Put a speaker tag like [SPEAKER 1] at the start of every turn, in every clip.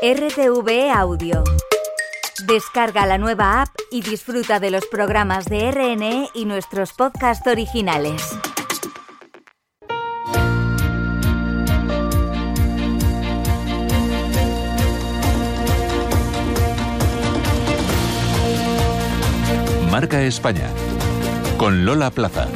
[SPEAKER 1] RTV Audio. Descarga la nueva app y disfruta de los programas de RNE y nuestros podcasts originales.
[SPEAKER 2] Marca España con Lola Plaza.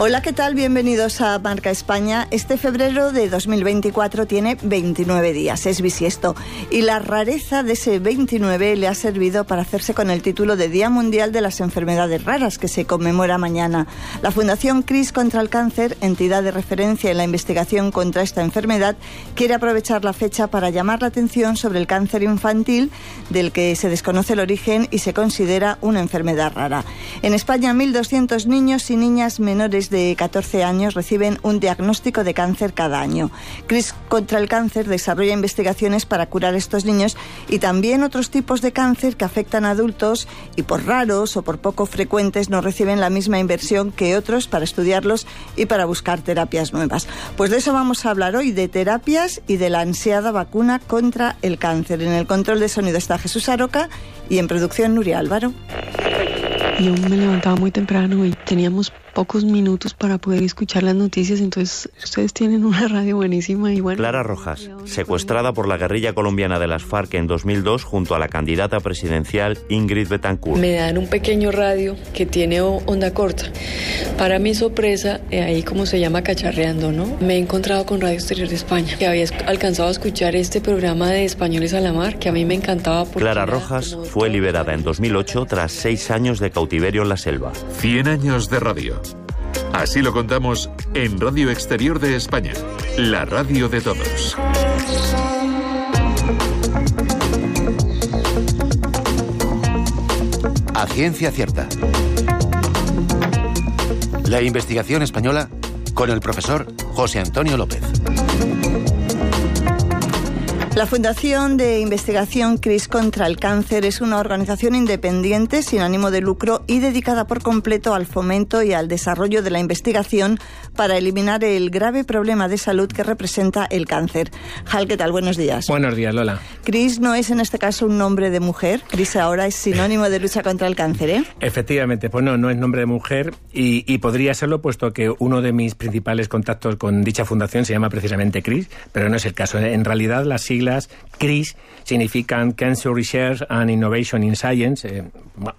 [SPEAKER 3] Hola, ¿qué tal? Bienvenidos a Marca España. Este febrero de 2024 tiene 29 días, es bisiesto, y la rareza de ese 29 le ha servido para hacerse con el título de Día Mundial de las Enfermedades Raras, que se conmemora mañana. La Fundación CRIS contra el Cáncer, entidad de referencia en la investigación contra esta enfermedad, quiere aprovechar la fecha para llamar la atención sobre el cáncer infantil, del que se desconoce el origen y se considera una enfermedad rara. En España, 1.200 niños y niñas menores de 14 años reciben un diagnóstico de cáncer cada año. CRIS contra el cáncer desarrolla investigaciones para curar estos niños y también otros tipos de cáncer que afectan a adultos y por raros o por poco frecuentes no reciben la misma inversión que otros para estudiarlos y para buscar terapias nuevas. Pues de eso vamos a hablar hoy, de terapias y de la ansiada vacuna contra el cáncer. En el control de sonido está Jesús Aroca y en producción Nuria Álvaro.
[SPEAKER 4] Yo me levantaba muy temprano y teníamos pocos minutos para poder escuchar las noticias, entonces ustedes tienen una radio buenísima y bueno.
[SPEAKER 5] Clara Rojas, secuestrada por la guerrilla colombiana de las FARC en 2002 junto a la candidata presidencial Ingrid Betancourt.
[SPEAKER 4] Me dan un pequeño radio que tiene onda corta. Para mi sorpresa, eh, ahí como se llama cacharreando, ¿no? Me he encontrado con Radio Exterior de España, que había alcanzado a escuchar este programa de Españoles a la Mar, que a mí me encantaba.
[SPEAKER 5] Clara Rojas fue liberada en 2008 tras seis años de cautiverio en la selva.
[SPEAKER 2] 100 años de radio. Así lo contamos en Radio Exterior de España, la radio de todos.
[SPEAKER 6] A ciencia cierta. La investigación española con el profesor José Antonio López.
[SPEAKER 3] La Fundación de Investigación CRIS contra el Cáncer es una organización independiente sin ánimo de lucro y dedicada por completo al fomento y al desarrollo de la investigación para eliminar el grave problema de salud que representa el cáncer. Hal, ¿qué tal? Buenos días.
[SPEAKER 7] Buenos días, Lola.
[SPEAKER 3] CRIS no es en este caso un nombre de mujer. CRIS ahora es sinónimo de lucha contra el cáncer, ¿eh?
[SPEAKER 7] Efectivamente, pues no, no es nombre de mujer y, y podría serlo puesto que uno de mis principales contactos con dicha fundación se llama precisamente CRIS, pero no es el caso. En realidad, las siglas CRIS significan Cancer Research and Innovation in Science. Eh,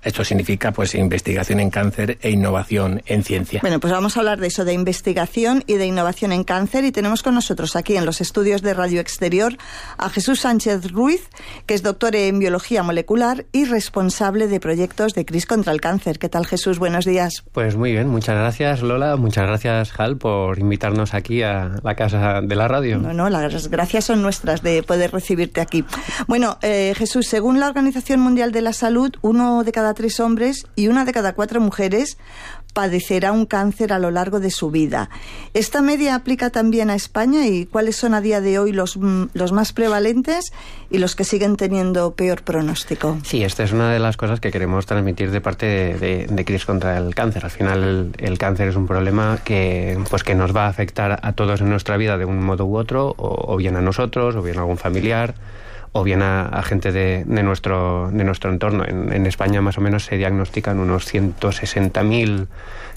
[SPEAKER 7] esto significa pues investigación en cáncer e innovación en ciencia.
[SPEAKER 3] Bueno, pues vamos a hablar de eso, de investigación y de innovación en cáncer. Y tenemos con nosotros aquí en los estudios de Radio Exterior a Jesús Sánchez Ruiz, que es doctor en biología molecular y responsable de proyectos de CRIS contra el cáncer. ¿Qué tal, Jesús? Buenos días.
[SPEAKER 8] Pues muy bien, muchas gracias, Lola. Muchas gracias, Hal, por invitarnos aquí a la casa de la radio.
[SPEAKER 3] No, no, las gracias son nuestras de poder recibirte aquí. Bueno, eh, Jesús, según la Organización Mundial de la Salud, uno de cada tres hombres y una de cada cuatro mujeres padecerá un cáncer a lo largo de su vida. ¿Esta media aplica también a España y cuáles son a día de hoy los, mm, los más prevalentes y los que siguen teniendo peor pronóstico?
[SPEAKER 8] Sí, esta es una de las cosas que queremos transmitir de parte de, CRIS contra el cáncer. Al final el, cáncer es un problema que, pues, que nos va a afectar a todos en nuestra vida de un modo u otro, o, bien a nosotros, o bien a algún familiar o bien a, gente de, nuestro, de nuestro entorno. En, España más o menos se diagnostican unos 160.000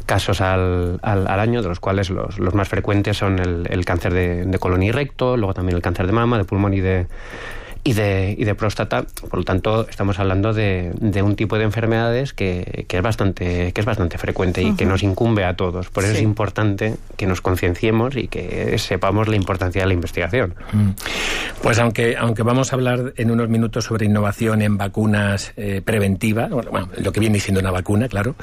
[SPEAKER 8] casos al, al, año, de los cuales los, los más frecuentes son el, cáncer de, de colon y recto, luego también el cáncer de mama, de pulmón y de, y de, y de próstata. Por lo tanto, estamos hablando de, de un tipo de enfermedades que, que, es bastante, que es bastante frecuente y que nos incumbe a todos. Por eso es importante que nos concienciemos y que sepamos la importancia de la investigación. Mm.
[SPEAKER 7] Pues aunque, aunque vamos a hablar en unos minutos sobre innovación en vacunas eh, preventivas, bueno, lo que viene siendo una vacuna, claro,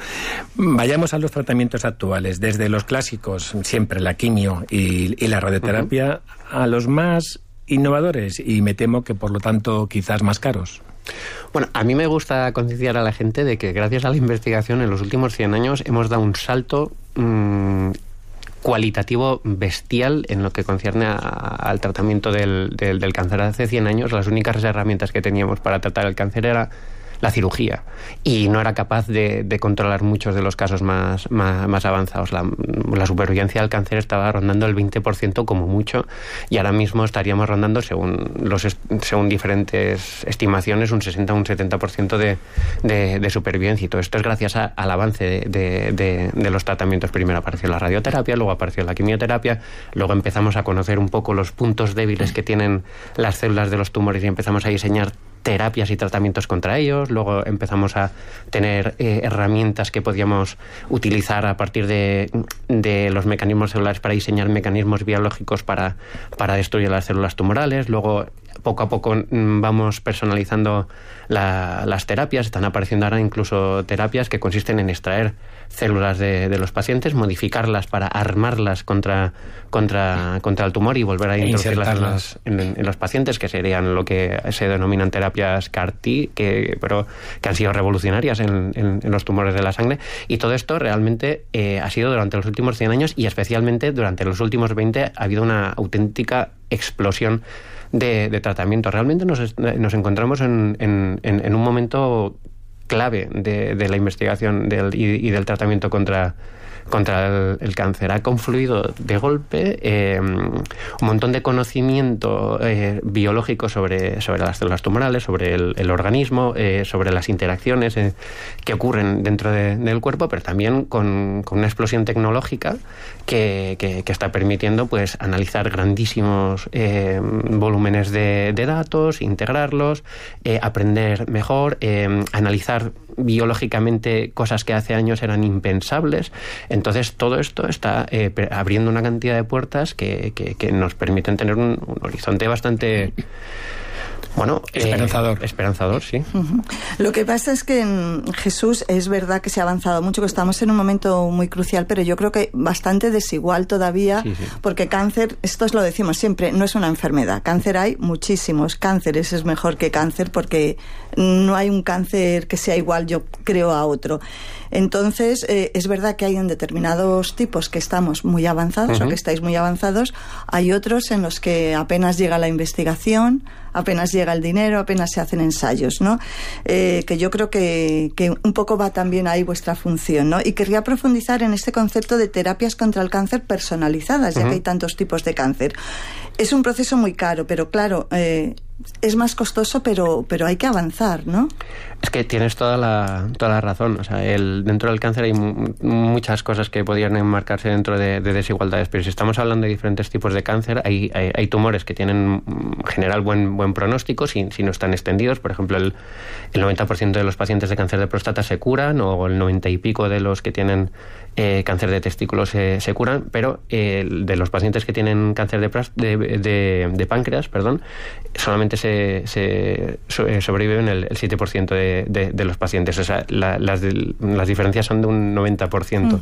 [SPEAKER 7] vayamos a los tratamientos actuales, desde los clásicos, siempre la quimio y, y la radioterapia, a los más innovadores y me temo que por lo tanto quizás más caros.
[SPEAKER 8] Bueno, a mí me gusta concienciar a la gente de que gracias a la investigación en los últimos 100 años hemos dado un salto mmm, cualitativo bestial en lo que concierne a, al tratamiento del, del, del, cáncer. Hace 100 años las únicas herramientas que teníamos para tratar el cáncer era la cirugía y no era capaz de, controlar muchos de los casos más, más, avanzados. La, supervivencia del cáncer estaba rondando el 20% como mucho y ahora mismo estaríamos rondando, según, los, según diferentes estimaciones, un 60 o un 70% de, de, de, supervivencia. Y todo esto es gracias al avance de, de los tratamientos. Primero apareció la radioterapia, luego apareció la quimioterapia, luego empezamos a conocer un poco los puntos débiles que tienen las células de los tumores y empezamos a diseñar terapias y tratamientos contra ellos, luego empezamos a tener eh, herramientas que podíamos utilizar a partir de, los mecanismos celulares para diseñar mecanismos biológicos para, para destruir las células tumorales, luego poco a poco mm, vamos personalizando las terapias, están apareciendo ahora incluso terapias que consisten en extraer células de, los pacientes, modificarlas para armarlas contra, contra, contra el tumor y volver a e introducirlas en, los pacientes, que serían lo que se denominan terapias CAR-T, que, pero que han sido revolucionarias en, los tumores de la sangre. Y todo esto realmente eh, ha sido durante los últimos 100 años y especialmente durante los últimos 20 ha habido una auténtica explosión de, tratamiento. Realmente nos, nos encontramos en, en, un momento clave de, de la investigación del, y, del tratamiento contra, contra el, cáncer. Ha confluido de golpe eh, un montón de conocimiento eh, biológico sobre, sobre las células tumorales, sobre el, organismo, eh, sobre las interacciones que ocurren dentro del cuerpo, pero también con, una explosión tecnológica que, está permitiendo pues analizar grandísimos volúmenes de, de, datos, integrarlos, aprender mejor, analizar biológicamente cosas que hace años eran impensables. Entonces, todo esto está eh, abriendo una cantidad de puertas que, que, nos permiten tener un, horizonte bastante bueno,
[SPEAKER 7] eh, esperanzador.
[SPEAKER 8] esperanzador, sí.
[SPEAKER 3] Lo que pasa es que en Jesús es verdad que se ha avanzado mucho, que estamos en un momento muy crucial, pero yo creo que bastante desigual todavía, porque cáncer, esto es lo decimos siempre, no es una enfermedad. Cáncer hay muchísimos cánceres, es mejor que cáncer porque no hay un cáncer que sea igual, yo creo, a otro. Entonces, eh, es verdad que hay en determinados tipos que estamos muy avanzados o que estáis muy avanzados, hay otros en los que apenas llega la investigación, apenas llega el dinero, apenas se hacen ensayos, ¿no? Eh, que yo creo que, que, un poco va también ahí vuestra función, ¿no? Y querría profundizar en este concepto de terapias contra el cáncer personalizadas, ya que hay tantos tipos de cáncer. Es un proceso muy caro, pero claro, eh, es más costoso, pero, pero hay que avanzar, ¿no?
[SPEAKER 8] Es que tienes toda la, toda la razón. O sea, el, dentro del cáncer hay muchas cosas que podrían enmarcarse dentro de, desigualdades, pero si estamos hablando de diferentes tipos de cáncer, hay, hay, tumores que tienen en general buen, buen pronóstico si, si no están extendidos. Por ejemplo, el, el 90% de los pacientes de cáncer de próstata se curan, o el 90 y pico de los que tienen eh, cáncer de testículos se, curan, pero eh, de los pacientes que tienen cáncer de, de, de páncreas, perdón, solamente se, se eh, sobreviven el, el 7% de, de, los pacientes. O sea, las, las, diferencias son de un 90%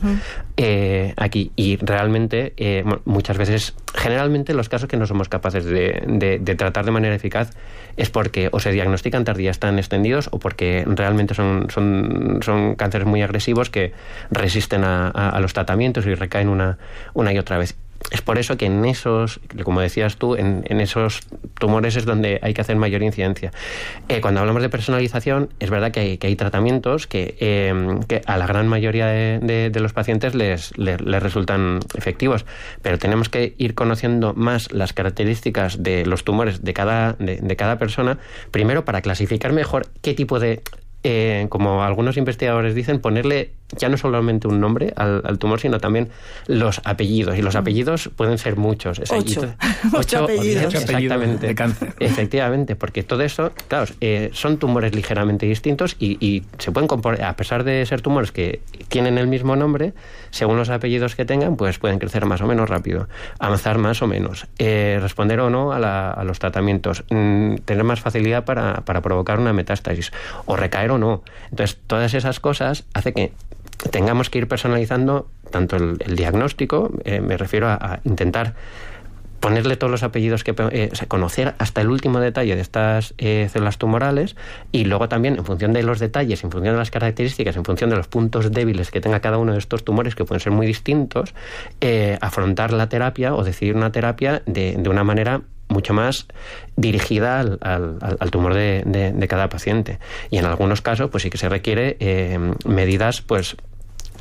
[SPEAKER 8] eh, aquí. Y realmente, eh, muchas veces, generalmente los casos que no somos capaces de, tratar de manera eficaz es porque o se diagnostican tardía, están extendidos, o porque realmente son, son, son cánceres muy agresivos que resisten a, a los tratamientos y recaen una, una y otra vez. Es por eso que en esos, como decías tú, en, esos tumores es donde hay que hacer mayor incidencia. Eh, cuando hablamos de personalización, es verdad que hay, tratamientos que, em, que, a la gran mayoría de, los pacientes les, resultan efectivos, pero tenemos que ir conociendo más las características de los tumores de cada, de cada persona, primero para clasificar mejor qué tipo de eh, como algunos investigadores dicen, ponerle ya no solamente un nombre al, tumor, sino también los apellidos. Y los apellidos pueden ser muchos.
[SPEAKER 3] ocho. ocho, apellidos.
[SPEAKER 8] Exactamente.
[SPEAKER 7] De cáncer.
[SPEAKER 8] Efectivamente, porque todo eso, claro, eh, son tumores ligeramente distintos y, se pueden componer, a pesar de ser tumores que tienen el mismo nombre, según los apellidos que tengan, pues pueden crecer más o menos rápido, avanzar más o menos, eh, responder o no a, los tratamientos, mm, tener más facilidad para, para provocar una metástasis o recaer o no. Entonces, todas esas cosas hace que tengamos que ir personalizando tanto el, diagnóstico, eh, me refiero a, intentar ponerle todos los apellidos que eh, conocer hasta el último detalle de estas eh, células tumorales y luego también en función de los detalles, en función de las características, en función de los puntos débiles que tenga cada uno de estos tumores que pueden ser muy distintos, afrontar la terapia o decidir una terapia de, de una manera mucho más dirigida al, al, tumor de, de, cada paciente. Y en algunos casos, pues sí que se requiere eh, medidas, pues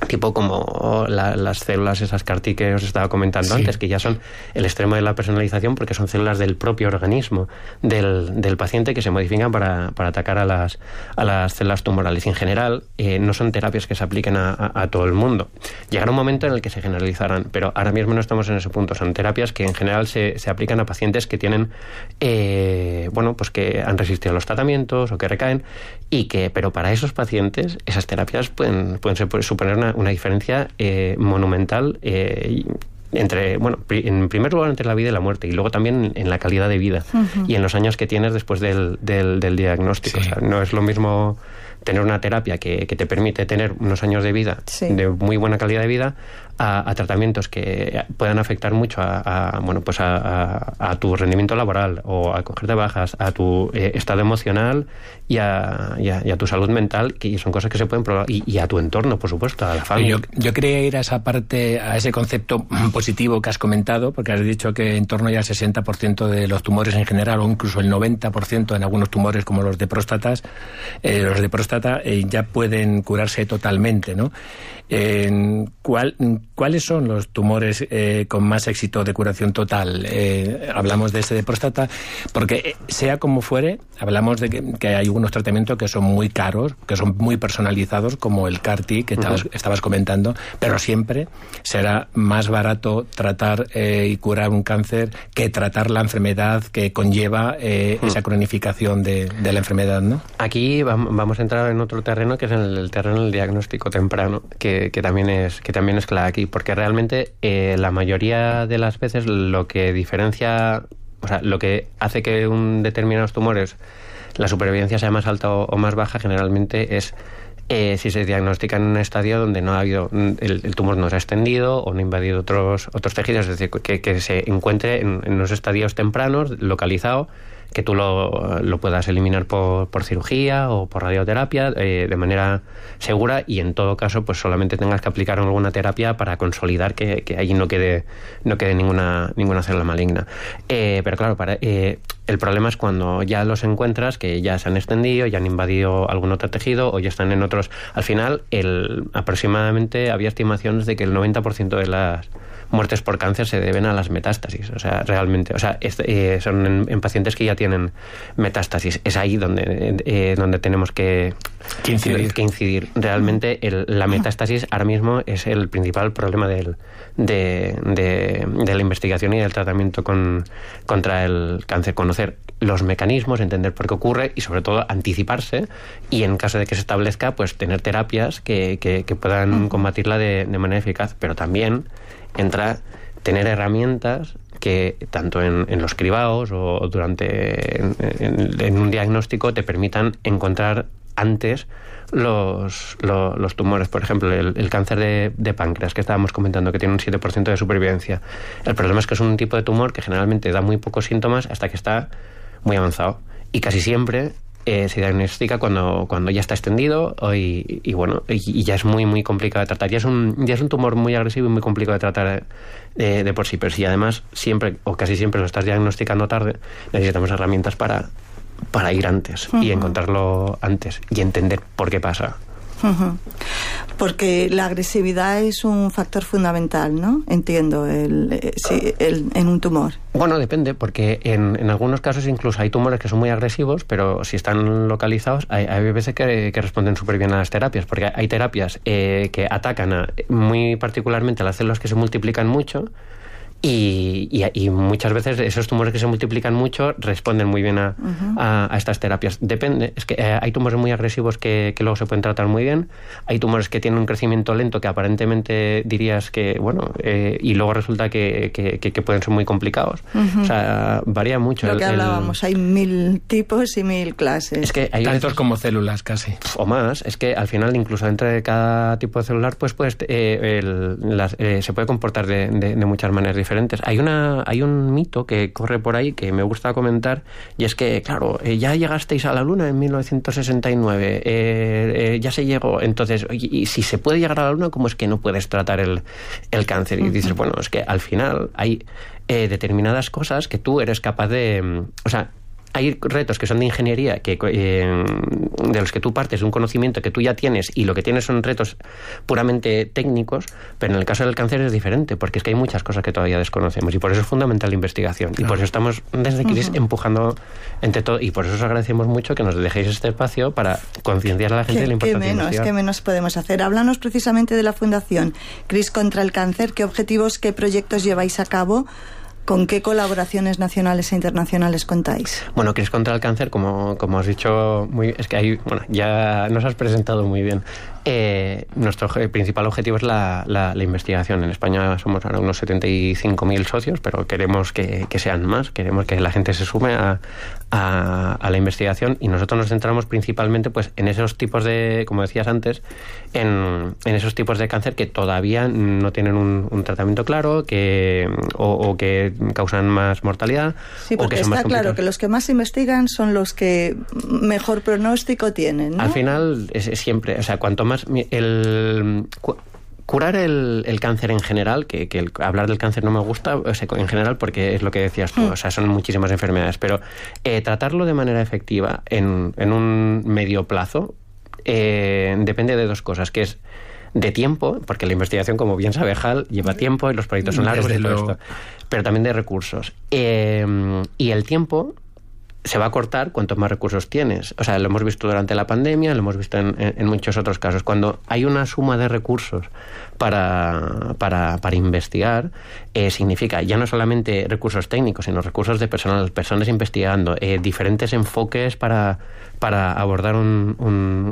[SPEAKER 8] tipo como las células esas CAR que os estaba comentando antes, que ya son el extremo de la personalización porque son células del propio organismo del, del paciente que se modifican para, para, atacar a las, a las células tumorales. Y en general eh, no son terapias que se apliquen a, a, todo el mundo. Llegará un momento en el que se generalizarán, pero ahora mismo no estamos en ese punto. Son terapias que en general se, se aplican a pacientes que tienen, eh, bueno, pues que han resistido a los tratamientos o que recaen y que, pero para esos pacientes esas terapias pueden, pueden suponer una una, diferencia eh, monumental eh, entre, bueno, en primer lugar entre la vida y la muerte y luego también en la calidad de vida y en los años que tienes después del, del, diagnóstico. O sea, no es lo mismo tener una terapia que, que, te permite tener unos años de vida de muy buena calidad de vida a, tratamientos que puedan afectar mucho a, bueno pues a, tu rendimiento laboral o a cogerte bajas, a tu eh, estado emocional y a, tu salud mental, que son cosas que se pueden probar, y, a tu entorno, por supuesto, a la familia.
[SPEAKER 7] Yo, yo, quería ir a esa parte, a ese concepto positivo que has comentado, porque has dicho que en torno ya al 60% de los tumores en general, o incluso el 90% en algunos tumores como los de próstatas, eh, los de próstata eh, ya pueden curarse totalmente, ¿no? ¿Cuál, ¿Cuáles son los tumores eh, con más éxito de curación total? Eh, hablamos de ese de próstata, porque eh, sea como fuere, hablamos de que, hay algunos tratamientos que son muy caros, que son muy personalizados, como el CAR-T que estabas, comentando, pero siempre será más barato tratar y curar un cáncer que tratar la enfermedad que conlleva esa cronificación de, la enfermedad, ¿no?
[SPEAKER 8] Aquí vamos a entrar en otro terreno que es el terreno del diagnóstico temprano, que que, también es que también es clave aquí, porque realmente eh, la mayoría de las veces lo que diferencia, o sea, lo que hace que un determinados tumores la supervivencia sea más alta o, más baja generalmente es eh, si se diagnostica en un estadio donde no ha habido el, tumor no se ha extendido o no ha invadido otros otros tejidos, es decir, que, se encuentre en, en unos estadios tempranos, localizado que tú lo, lo puedas eliminar por, por, cirugía o por radioterapia eh, de manera segura y en todo caso pues solamente tengas que aplicar alguna terapia para consolidar que, que ahí no quede no quede ninguna ninguna célula maligna. Eh, pero claro para, eh, el problema es cuando ya los encuentras que ya se han extendido ya han invadido algún otro tejido o ya están en otros al final el aproximadamente había estimaciones de que el 90% de las muertes por cáncer se deben a las metástasis. O sea, realmente, o sea, eh, son en, pacientes que ya tienen metástasis. Es ahí donde, eh, donde tenemos que,
[SPEAKER 7] incidir.
[SPEAKER 8] que incidir. Realmente la metástasis ahora mismo es el principal problema del, de, de, la investigación y del tratamiento con, contra el cáncer. Conocer los mecanismos, entender por qué ocurre y sobre todo anticiparse y en caso de que se establezca, pues tener terapias que, que, puedan combatirla de, de manera eficaz. Pero también entra tener herramientas que tanto en, los cribados o durante en, un diagnóstico te permitan encontrar antes los, los, tumores. Por ejemplo, el, cáncer de, páncreas que estábamos comentando, que tiene un 7% de supervivencia. El problema es que es un tipo de tumor que generalmente da muy pocos síntomas hasta que está muy avanzado. Y casi siempre eh, se diagnostica cuando, cuando ya está extendido y, bueno, y, ya es muy, muy complicado de tratar. Ya es, un, ya es un tumor muy agresivo y muy complicado de tratar eh, de por sí, pero si además siempre o casi siempre lo estás diagnosticando tarde, necesitamos herramientas para, para ir antes y encontrarlo antes y entender por qué pasa.
[SPEAKER 3] Porque la agresividad es un factor fundamental, ¿no? Entiendo, el, eh, en un tumor.
[SPEAKER 8] Bueno, depende, porque en, en, algunos casos incluso hay tumores que son muy agresivos, pero si están localizados, hay, hay veces que, que, responden súper bien a las terapias, porque hay terapias eh, que atacan a, muy particularmente a las células que se multiplican mucho, y, y, muchas veces esos tumores que se multiplican mucho responden muy bien a, a, estas terapias. Depende, es que eh, hay tumores muy agresivos que, que, luego se pueden tratar muy bien, hay tumores que tienen un crecimiento lento que aparentemente dirías que, bueno, eh, y luego resulta que, que, pueden ser muy complicados. O sea, varía mucho.
[SPEAKER 3] Lo que hablábamos, hay mil tipos y mil clases.
[SPEAKER 7] Es que hay Tantos como células casi.
[SPEAKER 8] O más, es que al final incluso dentro de cada tipo de celular pues, pues eh, el, las, se puede comportar de, de, de muchas maneras diferentes diferentes. Hay, una, hay un mito que corre por ahí que me gusta comentar y es que, claro, eh, ya llegasteis a la Luna en 1969, eh, eh, ya se llegó, entonces, y, si se puede llegar a la Luna, ¿cómo es que no puedes tratar el, el cáncer? Y dices, bueno, es que al final hay determinadas cosas que tú eres capaz de... O sea, hay retos que son de ingeniería, que, eh, de los que tú partes de un conocimiento que tú ya tienes y lo que tienes son retos puramente técnicos, pero en el caso del cáncer es diferente, porque es que hay muchas cosas que todavía desconocemos y por eso es fundamental la investigación. Y por eso estamos desde CRIS empujando entre todo, y por eso os agradecemos mucho que nos dejéis este espacio para concienciar a la gente de la importancia
[SPEAKER 3] menos,
[SPEAKER 8] de la
[SPEAKER 3] ¿Qué menos podemos hacer? Háblanos precisamente de la Fundación CRIS contra el Cáncer, qué objetivos, qué proyectos lleváis a cabo ¿Con qué colaboraciones nacionales e internacionales contáis?
[SPEAKER 8] Bueno, Cris contra el cáncer, como, como has dicho, muy, es que hay, bueno, ya nos has presentado muy bien. Eh, nuestro principal objetivo es la, la, investigación. En España somos ahora unos 75.000 socios, pero queremos que, que, sean más, queremos que la gente se sume a, a, la investigación y nosotros nos centramos principalmente pues, en esos tipos de, como decías antes, en, en esos tipos de cáncer que todavía no tienen un, tratamiento claro que, o, que causan más mortalidad.
[SPEAKER 3] Sí, porque está claro que los que más investigan son los que mejor pronóstico tienen.
[SPEAKER 8] Al final es, es siempre, o sea, cuanto más el curar el, cáncer en general, que, hablar del cáncer no me gusta en general porque es lo que decías tú, hmm. o sea, son muchísimas enfermedades, pero eh, tratarlo de manera efectiva en, un medio plazo eh, depende de dos cosas, que es de tiempo, porque la investigación, como bien sabe Hal, lleva tiempo y los proyectos son largos, pero también de recursos. Eh, y el tiempo se va a cortar cuantos más recursos tienes. O sea, lo hemos visto durante la pandemia, lo hemos visto en, muchos otros casos. Cuando hay una suma de recursos para, para, para investigar, eh, significa ya no solamente recursos técnicos, sino recursos de personal, personas investigando, eh, diferentes enfoques para, para abordar un,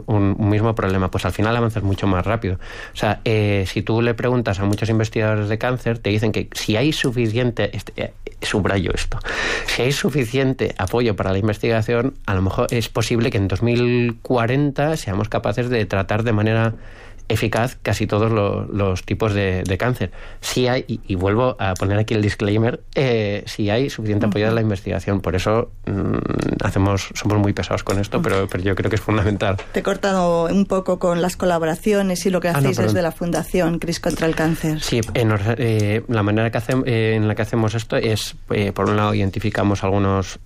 [SPEAKER 8] un, mismo problema, pues al final avanzas mucho más rápido. O sea, eh, si tú le preguntas a muchos investigadores de cáncer, te dicen que si hay suficiente, este, subrayo esto, si hay suficiente apoyo la investigación, a lo mejor es posible que en 2040 seamos capaces de tratar de manera eficaz casi todos los tipos de, cáncer. Si hay, y, vuelvo a poner aquí el disclaimer, eh, si hay suficiente apoyo de la investigación. Por eso mm, hacemos, somos muy pesados con esto, pero, pero yo creo que es fundamental.
[SPEAKER 3] Te he cortado un poco con las colaboraciones y lo que ah, hacéis desde la Fundación Cris contra el Cáncer.
[SPEAKER 8] Sí, eh, la manera que hacemos, eh, en la que hacemos esto es, por un lado, identificamos algunos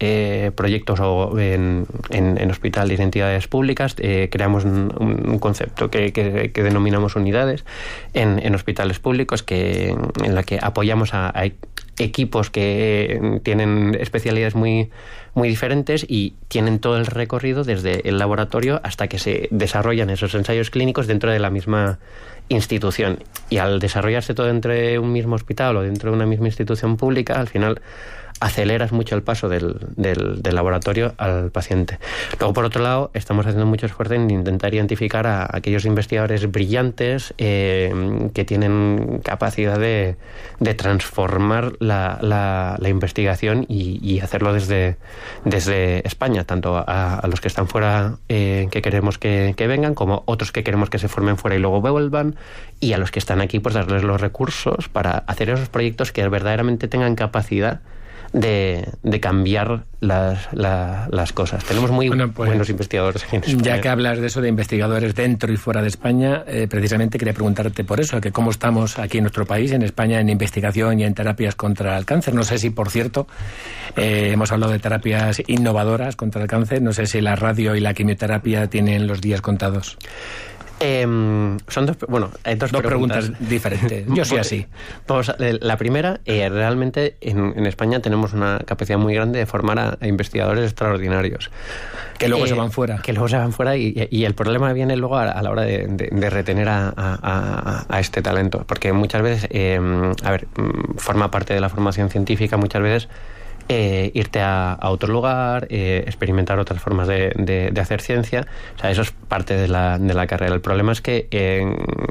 [SPEAKER 8] proyectos o en, en, hospital de identidades públicas, creamos un, concepto que, que, que denominamos unidades en, hospitales públicos que, en la que apoyamos a, equipos que tienen especialidades muy, muy diferentes y tienen todo el recorrido desde el laboratorio hasta que se desarrollan esos ensayos clínicos dentro de la misma institución. Y al desarrollarse todo entre un mismo hospital o dentro de una misma institución pública, al final aceleras mucho el paso del, del, laboratorio al paciente. Luego, por otro lado, estamos haciendo mucho esfuerzo en intentar identificar a aquellos investigadores brillantes eh, que tienen capacidad de, de transformar la, la, investigación y, hacerlo desde, desde España, tanto a, los que están fuera eh, que queremos que, que vengan, como otros que queremos que se formen fuera y luego vuelvan, y a los que están aquí, pues darles los recursos para hacer esos proyectos que verdaderamente tengan capacidad de, de cambiar las, las, cosas. Tenemos muy pues, buenos investigadores en España.
[SPEAKER 7] Ya que hablas de eso, de investigadores dentro y fuera de España, eh, precisamente quería preguntarte por eso, que cómo estamos aquí en nuestro país, en España, en investigación y en terapias contra el cáncer. No sé si, por cierto, eh, hemos hablado de terapias innovadoras contra el cáncer. No sé si la radio y la quimioterapia tienen los días contados.
[SPEAKER 8] Em, son dos, bueno, hay dos,
[SPEAKER 7] preguntas. diferentes. Yo soy así.
[SPEAKER 8] Eh, la primera, eh, realmente en, España tenemos una capacidad muy grande de formar a, investigadores extraordinarios.
[SPEAKER 7] Que luego se van fuera.
[SPEAKER 8] Que luego se van fuera y, el problema viene luego a, la hora de, retener a, este talento. Porque muchas veces, em, a ver, mm, forma parte de la formación científica, muchas veces eh, irte a, otro lugar, eh, experimentar otras formas de, hacer ciencia. O sea, eso es parte de la, de la carrera. El problema es que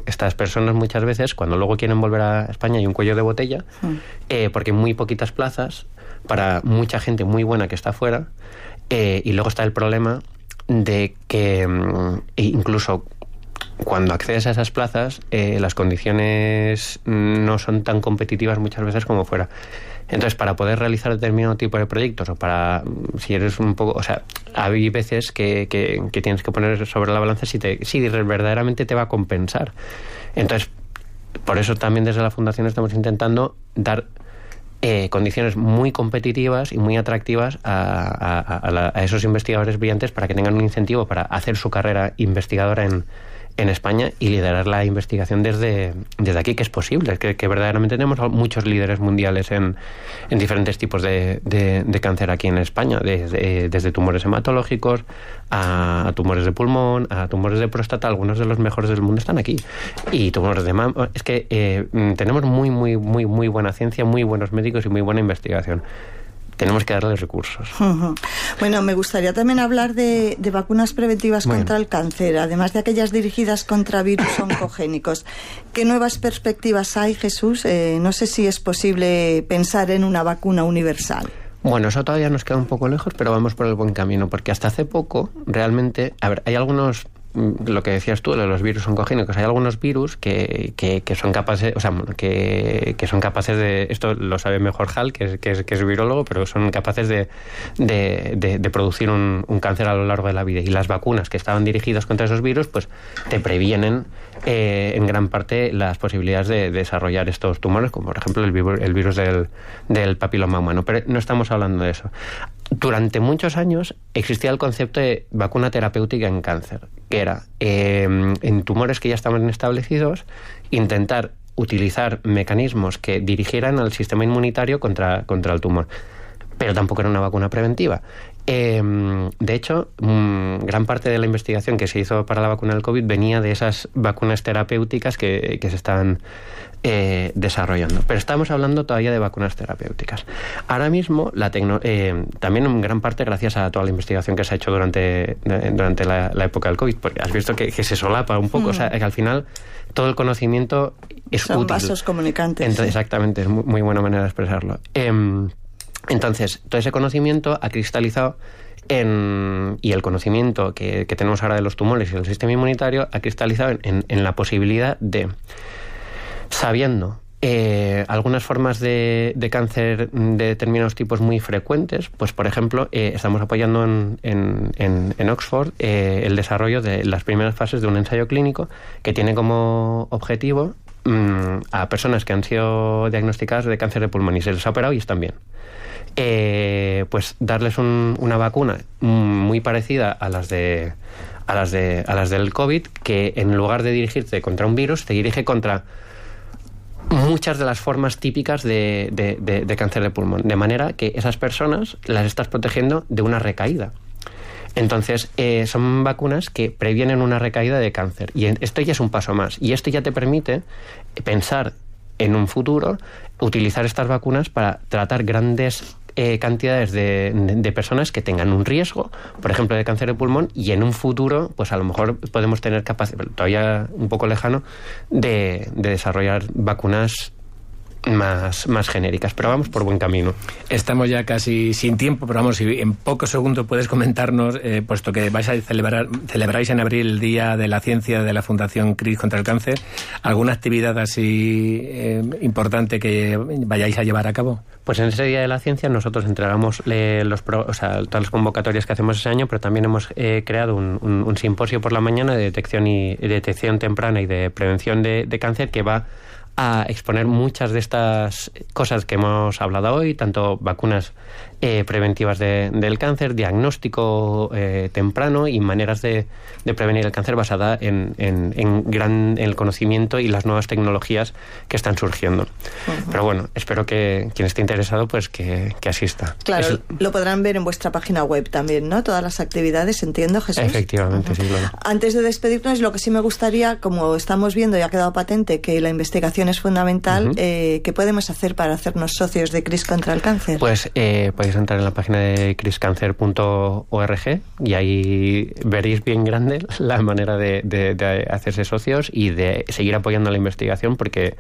[SPEAKER 8] estas personas muchas veces, cuando luego quieren volver a España, hay un cuello de botella, eh, porque hay muy poquitas plazas para mucha gente muy buena que está afuera. y luego está el problema de que mm, incluso cuando accedes a esas plazas, eh, las condiciones no son tan competitivas muchas veces como fuera. Entonces, para poder realizar determinado tipo de proyectos o para, si eres un poco, o sea, hay veces que, que, tienes que poner sobre la balanza si, te, si verdaderamente te va a compensar. Entonces, por eso también desde la Fundación estamos intentando dar eh, condiciones muy competitivas y muy atractivas a, a, esos investigadores brillantes para que tengan un incentivo para hacer su carrera investigadora en, en España y liderar la investigación desde, desde aquí, que es posible, que, verdaderamente tenemos muchos líderes mundiales en, en diferentes tipos de, de, cáncer aquí en España, desde, desde tumores hematológicos a, tumores de pulmón, a tumores de próstata, algunos de los mejores del mundo están aquí. Y tumores de mama, es que eh, tenemos muy, muy, muy, muy buena ciencia, muy buenos médicos y muy buena investigación tenemos que darles recursos.
[SPEAKER 3] Bueno, me gustaría también hablar de, vacunas preventivas contra el cáncer, además de aquellas dirigidas contra virus oncogénicos. ¿Qué nuevas perspectivas hay, Jesús? Eh, no sé si es posible pensar en una vacuna universal.
[SPEAKER 8] Bueno, eso todavía nos queda un poco lejos, pero vamos por el buen camino, porque hasta hace poco realmente, a ver, hay algunos lo que decías tú de los virus oncogénicos, hay algunos virus que, que, son capaces, o sea, que, que, son capaces de, esto lo sabe mejor Hal, que es, que es, que es virólogo, pero son capaces de, de, de, producir un, un, cáncer a lo largo de la vida. Y las vacunas que estaban dirigidas contra esos virus, pues te previenen eh, en gran parte las posibilidades de, desarrollar estos tumores, como por ejemplo el, el virus del, papiloma humano. Pero no estamos hablando de eso. Durante muchos años existía el concepto de vacuna terapéutica en cáncer, que era eh, en tumores que ya estaban establecidos intentar utilizar mecanismos que dirigieran al sistema inmunitario contra, contra el tumor. Pero tampoco era una vacuna preventiva. Eh, de hecho, mm, gran parte de la investigación que se hizo para la vacuna del COVID venía de esas vacunas terapéuticas que, que se están eh, desarrollando. Pero estamos hablando todavía de vacunas terapéuticas. Ahora mismo, la eh, también en gran parte gracias a toda la investigación que se ha hecho durante, durante la, época del COVID, porque has visto que, se solapa un poco, o sea, mm. que al final todo el conocimiento es
[SPEAKER 3] Son
[SPEAKER 8] útil.
[SPEAKER 3] vasos comunicantes.
[SPEAKER 8] Exactamente, es muy, buena manera de expresarlo. Entonces, todo ese conocimiento ha cristalizado en, y el conocimiento que, tenemos ahora de los tumores y del sistema inmunitario ha cristalizado en la posibilidad de sabiendo eh, algunas formas de, cáncer de determinados tipos muy frecuentes, pues por ejemplo, eh, estamos apoyando en, en, Oxford eh, el desarrollo de las primeras fases de un ensayo clínico que tiene como objetivo mm, a personas que han sido diagnosticadas de cáncer de pulmón y se les ha operado y están bien. Pues darles una vacuna muy parecida a las de a las de a las del COVID que en lugar de dirigirte contra un virus te dirige contra muchas de las formas típicas de, de, cáncer de pulmón, de manera que esas personas las estás protegiendo de una recaída. Entonces, eh, son vacunas que previenen una recaída de cáncer. Y esto ya es un paso más. Y esto ya te permite pensar en un futuro, utilizar estas vacunas para tratar grandes eh, cantidades de, personas que tengan un riesgo, por ejemplo, de cáncer de pulmón, y en un futuro, pues a lo mejor podemos tener capacidad, todavía un poco lejano, de, de desarrollar vacunas más, más genéricas, pero vamos por buen camino.
[SPEAKER 7] Estamos ya casi sin tiempo, pero vamos, si en pocos segundos puedes comentarnos, eh, puesto que vais a celebrar, celebráis en abril el Día de la Ciencia de la Fundación CRIS contra el Cáncer, ¿alguna actividad así eh, importante que vayáis a llevar a cabo?
[SPEAKER 8] Pues en ese Día de la Ciencia nosotros entregamos eh, los o sea, todas las convocatorias que hacemos ese año, pero también hemos creado un, un, simposio por la mañana de detección y detección temprana y de prevención de, de cáncer que va a exponer muchas de estas cosas que hemos hablado hoy, tanto vacunas eh, preventivas del cáncer, diagnóstico eh, temprano y maneras de, prevenir el cáncer basada en, en, gran, el conocimiento y las nuevas tecnologías que están surgiendo. Pero bueno, espero que quien esté interesado pues que, asista.
[SPEAKER 3] Claro, lo podrán ver en vuestra página web también, ¿no? Todas las actividades, entiendo, Jesús.
[SPEAKER 8] Efectivamente, sí, claro.
[SPEAKER 3] Antes de despedirnos, lo que sí me gustaría, como estamos viendo y ha quedado patente que la investigación es fundamental, eh, ¿qué podemos hacer para hacernos socios de CRIS contra el cáncer?
[SPEAKER 8] Pues entrar en la página de criscancer.org y ahí veréis bien grande la manera de, hacerse socios y de seguir apoyando la investigación porque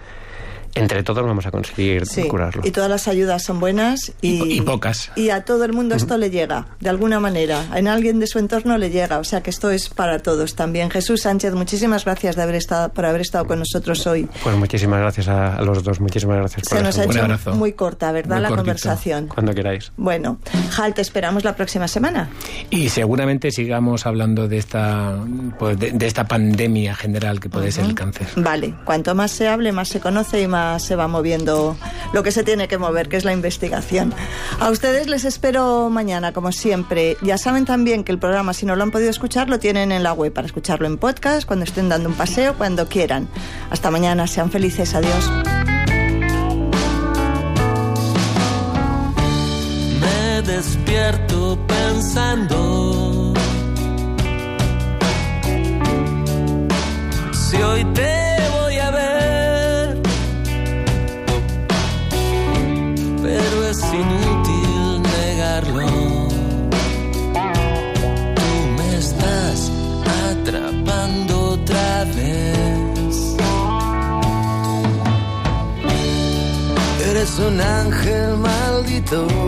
[SPEAKER 8] entre todos vamos a conseguir curarlo.
[SPEAKER 3] Y todas las ayudas son buenas y,
[SPEAKER 7] pocas.
[SPEAKER 3] Y a todo el mundo esto le llega, de alguna manera. En alguien de su entorno le llega. O sea que esto es para todos también. Jesús Sánchez, muchísimas gracias de haber estado, por haber estado con nosotros hoy.
[SPEAKER 8] Pues muchísimas gracias a, los dos. Muchísimas gracias
[SPEAKER 3] por Se nos ha hecho muy corta, ¿verdad? la conversación.
[SPEAKER 8] Cuando queráis.
[SPEAKER 3] Bueno, Hal, te esperamos la próxima semana.
[SPEAKER 7] Y seguramente sigamos hablando de esta, pues de, esta pandemia general que puede ser el cáncer.
[SPEAKER 3] Vale, cuanto más se hable, más se conoce y más se va moviendo lo que se tiene que mover, que es la investigación. A ustedes les espero mañana, como siempre. Ya saben también que el programa, si no lo han podido escuchar, lo tienen en la web para escucharlo en podcast, cuando estén dando un paseo, cuando quieran. Hasta mañana, sean felices, adiós.
[SPEAKER 9] Me despierto pensando. Si hoy te so